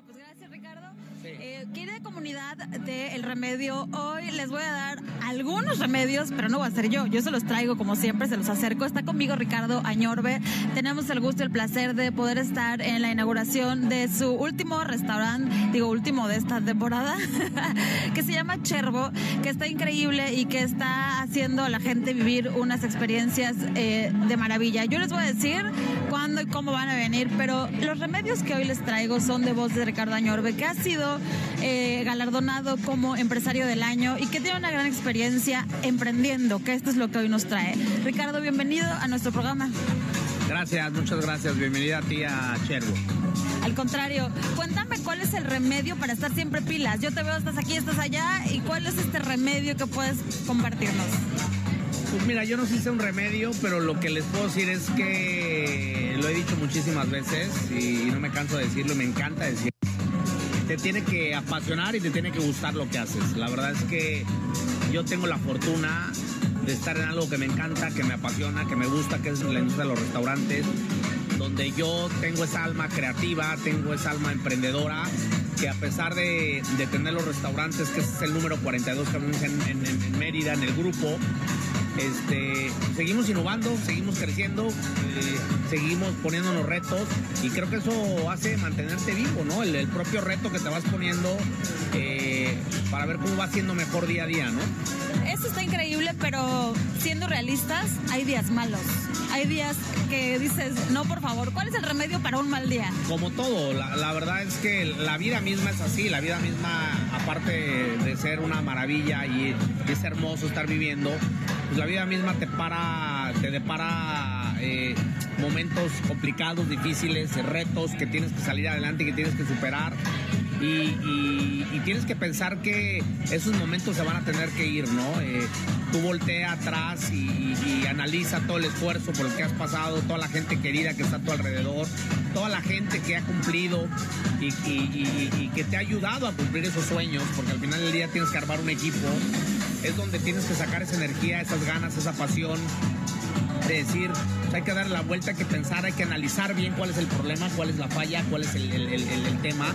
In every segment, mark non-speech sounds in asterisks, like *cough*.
Bueno, pues gracias Ricardo. Eh, querida comunidad de El Remedio, hoy les voy a dar algunos remedios, pero no voy a ser yo. Yo se los traigo como siempre, se los acerco. Está conmigo Ricardo Añorbe. Tenemos el gusto y el placer de poder estar en la inauguración de su último restaurante, digo último de esta temporada, *laughs* que se llama Chervo, que está increíble y que está haciendo a la gente vivir unas experiencias eh, de maravilla. Yo les voy a decir cuándo y cómo van a venir, pero los remedios que hoy les traigo son de voz de Ricardo Añorbe, que ha sido eh, galardonado como empresario del año y que tiene una gran experiencia emprendiendo, que esto es lo que hoy nos trae. Ricardo, bienvenido a nuestro programa. Gracias, muchas gracias. Bienvenida a ti a Chervo. Al contrario, cuéntame cuál es el remedio para estar siempre pilas. Yo te veo, estás aquí, estás allá, y cuál es este remedio que puedes compartirnos. Pues mira, yo no sé si sea un remedio, pero lo que les puedo decir es que lo he dicho muchísimas veces y no me canso de decirlo, me encanta decirlo. Te tiene que apasionar y te tiene que gustar lo que haces. La verdad es que yo tengo la fortuna de estar en algo que me encanta, que me apasiona, que me gusta, que es la industria de los restaurantes, donde yo tengo esa alma creativa, tengo esa alma emprendedora, que a pesar de, tener los restaurantes, que es el número 42 que en, en, en Mérida, en el grupo, este, seguimos innovando, seguimos creciendo, eh, seguimos poniéndonos retos y creo que eso hace mantenerte vivo, ¿no? El, propio reto que te vas poniendo eh, para ver cómo va siendo mejor día a día, ¿no? Eso está increíble, pero siendo realistas, hay días malos. Hay días que dices, no, por favor, ¿cuál es el remedio para un mal día? Como todo, la, verdad es que la vida misma es así, la vida misma, aparte de ser una maravilla y, es hermoso estar viviendo, pues la vida misma te para, te depara eh, momentos complicados, difíciles, retos que tienes que salir adelante, que tienes que superar. Y, tienes que pensar que esos momentos se van a tener que ir, ¿no? Eh, tú voltea atrás y, analiza todo el esfuerzo por el que has pasado, toda la gente querida que está a tu alrededor, toda la gente que ha cumplido y, que te ha ayudado a cumplir esos sueños, porque al final del día tienes que armar un equipo, es donde tienes que sacar esa energía, esas ganas, esa pasión de decir, hay que dar la vuelta, hay que pensar, hay que analizar bien cuál es el problema, cuál es la falla, cuál es el tema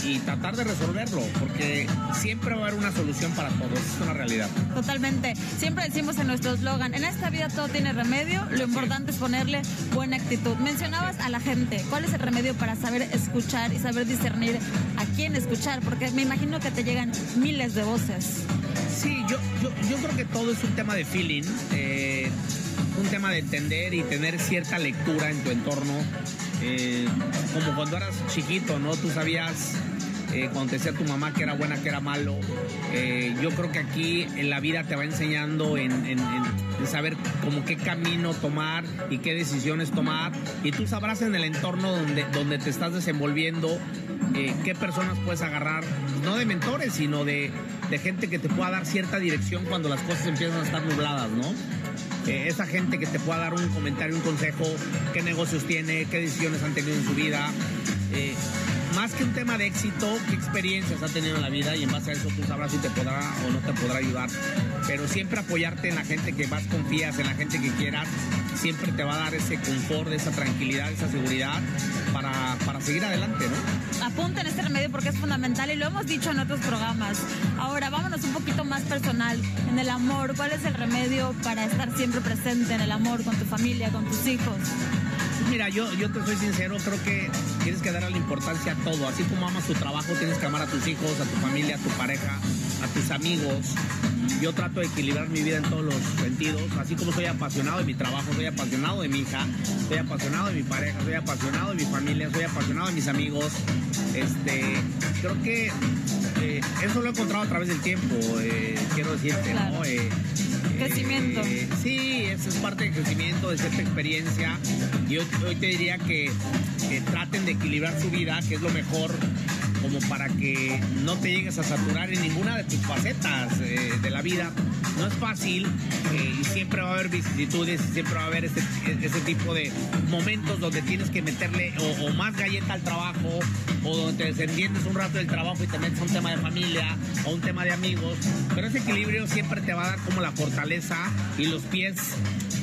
y, tratar de resolverlo, porque siempre va a haber una solución para todo, es una realidad. Totalmente. Siempre decimos en nuestro eslogan, en esta vida todo tiene remedio, lo importante es ponerle buena actitud. Mencionabas a la gente, ¿cuál es el remedio para saber escuchar y saber discernir a quién escuchar? Porque me imagino que te llegan miles de voces. Sí, yo, yo, creo que todo es un tema de feeling. Eh, un tema de entender y tener cierta lectura en tu entorno. Eh, como cuando eras chiquito, ¿no? Tú sabías eh, cuando te decía tu mamá que era buena, que era malo. Eh, yo creo que aquí en la vida te va enseñando en, saber como qué camino tomar y qué decisiones tomar. Y tú sabrás en el entorno donde, donde te estás desenvolviendo qué personas puedes agarrar, no de mentores, sino de, de gente que te pueda dar cierta dirección cuando las cosas empiezan a estar nubladas, ¿no? Esa gente que te pueda dar un comentario, un consejo, qué negocios tiene, qué decisiones han tenido en su vida. Eh, más que un tema de éxito, qué experiencias ha tenido en la vida y en base a eso tú sabrás si te podrá o no te podrá ayudar. Pero siempre apoyarte en la gente que más confías, en la gente que quieras, siempre te va a dar ese confort, esa tranquilidad, esa seguridad para, para seguir adelante, ¿no? Apunten este remedio porque es fundamental y lo hemos dicho en otros programas. Ahora, vámonos un poquito más personal. En el amor, ¿cuál es el remedio para estar siempre presente en el amor con tu familia, con tus hijos? Mira, yo, yo te soy sincero, creo que tienes que darle la importancia a todo. Así como amas tu trabajo, tienes que amar a tus hijos, a tu familia, a tu pareja, a tus amigos. Yo trato de equilibrar mi vida en todos los sentidos. Así como soy apasionado de mi trabajo, soy apasionado de mi hija, soy apasionado de mi pareja, soy apasionado de mi familia, soy apasionado de mis amigos. Este, creo que eh, eso lo he encontrado a través del tiempo, eh, quiero decirte, ¿no? Eh, crecimiento. sí, eso es parte del crecimiento, de cierta experiencia. Y hoy, hoy te diría que traten de equilibrar su vida, que es lo mejor como para que no te llegues a saturar en ninguna de tus facetas eh, de la vida. No es fácil eh, y siempre va a haber vicisitudes siempre va a haber ese, tipo de momentos donde tienes que meterle o, más galleta al trabajo o donde te desentiendes un rato del trabajo y te metes a un tema de familia o un tema de amigos. Pero ese equilibrio siempre te va a dar como la fortaleza y los pies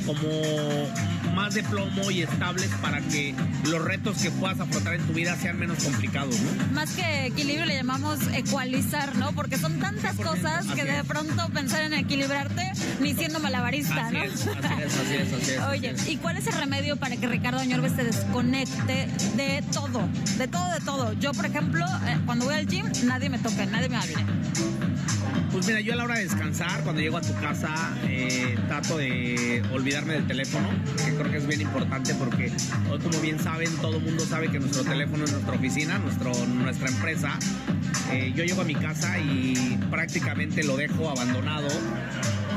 como más de plomo y estables para que los retos que puedas afrontar en tu vida sean menos complicados, ¿no? Más que equilibrio le llamamos ecualizar, ¿no? Porque son tantas cosas que de pronto pensar en equilibrarte ni siendo malabarista, así ¿no? Es, así es, así es, así es, Oye, ¿y cuál es el remedio para que Ricardo Añorbe se desconecte de todo? De todo, de todo. Yo, por ejemplo, eh, cuando voy al gym, nadie me toca, nadie me hable. Pues mira, yo a la hora de descansar, cuando llego a tu casa, eh, trato de olvidarme del teléfono, que creo que es bien importante porque hoy, como bien saben, todo el mundo sabe que nuestro teléfono es nuestra oficina, nuestro, nuestra empresa. Eh, yo llego a mi casa y prácticamente lo dejo abandonado.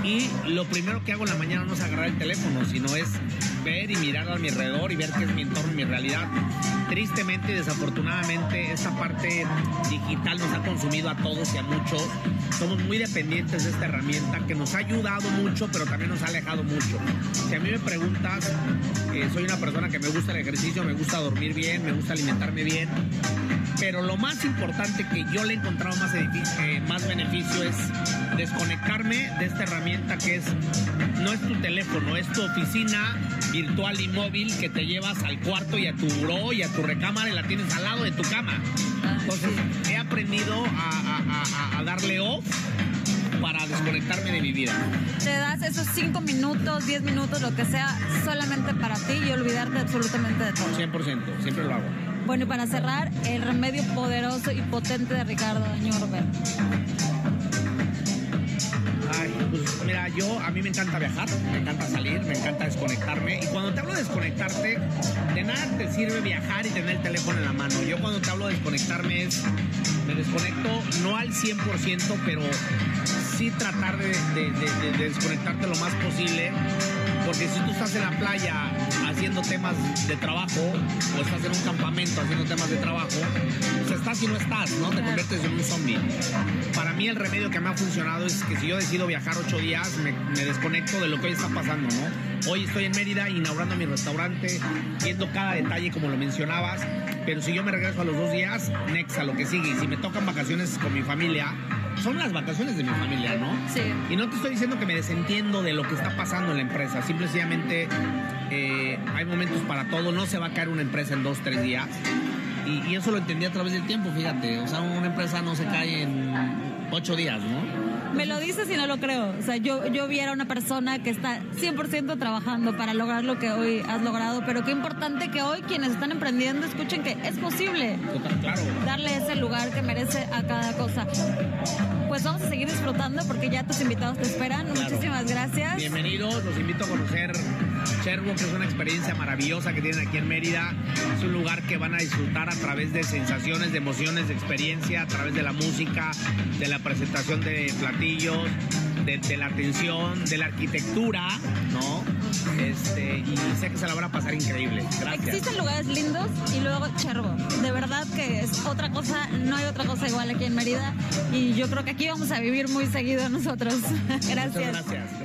Y lo primero que hago en la mañana no es agarrar el teléfono, sino es ver y mirar a mi alrededor y ver qué es mi entorno, mi realidad. Tristemente y desafortunadamente esta parte digital nos ha consumido a todos y a muchos. Somos muy dependientes de esta herramienta que nos ha ayudado mucho, pero también nos ha alejado mucho. Si a mí me preguntas, eh, soy una persona que me gusta el ejercicio, me gusta dormir bien, me gusta alimentarme bien, pero lo más importante que yo le he encontrado más, eh, más beneficio es desconectarme de esta herramienta que es, no es tu teléfono, es tu oficina virtual y móvil que te llevas al cuarto y a tu buró y a tu recámara y la tienes al lado de tu cama. Entonces he aprendido a, a, a darle off para desconectarme de mi vida. Te das esos 5 minutos, 10 minutos, lo que sea, solamente para ti y olvidarte absolutamente de todo. 100%, siempre lo hago. Bueno, y para cerrar, el remedio poderoso y potente de Ricardo Añorbe. Yo a mí me encanta viajar, me encanta salir, me encanta desconectarme. Y cuando te hablo de desconectarte, de nada te sirve viajar y tener el teléfono en la mano. Yo cuando te hablo de desconectarme es, me desconecto no al 100%, pero sí tratar de, de, de, de desconectarte lo más posible. Porque si tú estás en la playa haciendo temas de trabajo o estás en un campamento haciendo temas de trabajo, pues estás y no estás, ¿no? Te conviertes en un zombie. Para mí el remedio que me ha funcionado es que si yo decido viajar ocho días, me, me desconecto de lo que hoy está pasando, ¿no? Hoy estoy en Mérida inaugurando mi restaurante, viendo cada detalle como lo mencionabas, pero si yo me regreso a los dos días, next a lo que sigue. Y si me tocan vacaciones con mi familia, son las vacaciones de mi familia, ¿no? Sí. Y no te estoy diciendo que me desentiendo de lo que está pasando en la empresa. Simplemente eh, hay momentos para todo. No se va a caer una empresa en dos, tres días. Y, y, eso lo entendí a través del tiempo, fíjate. O sea, una empresa no se cae en ocho días, ¿no? Me lo dices y no lo creo. O sea, yo, yo vi a una persona que está 100% trabajando para lograr lo que hoy has logrado, pero qué importante que hoy quienes están emprendiendo escuchen que es posible Total, claro. darle ese lugar que merece a cada cosa. Pues vamos a seguir disfrutando porque ya tus invitados te esperan. Claro. Muchísimas gracias. Bienvenidos, los invito a conocer Cherbo, que es una experiencia maravillosa que tienen aquí en Mérida. Es un lugar que van a disfrutar a través de sensaciones, de emociones, de experiencia, a través de la música, de la presentación de platillos, de, de la atención, de la arquitectura, ¿no? Este, y sé que se la van a pasar increíble. Gracias. Existen lugares lindos y luego Cherbo. De verdad que es otra cosa, no hay otra cosa igual aquí en Mérida y yo creo que aquí vamos a vivir muy seguido nosotros. gracias. *laughs* Muchas gracias.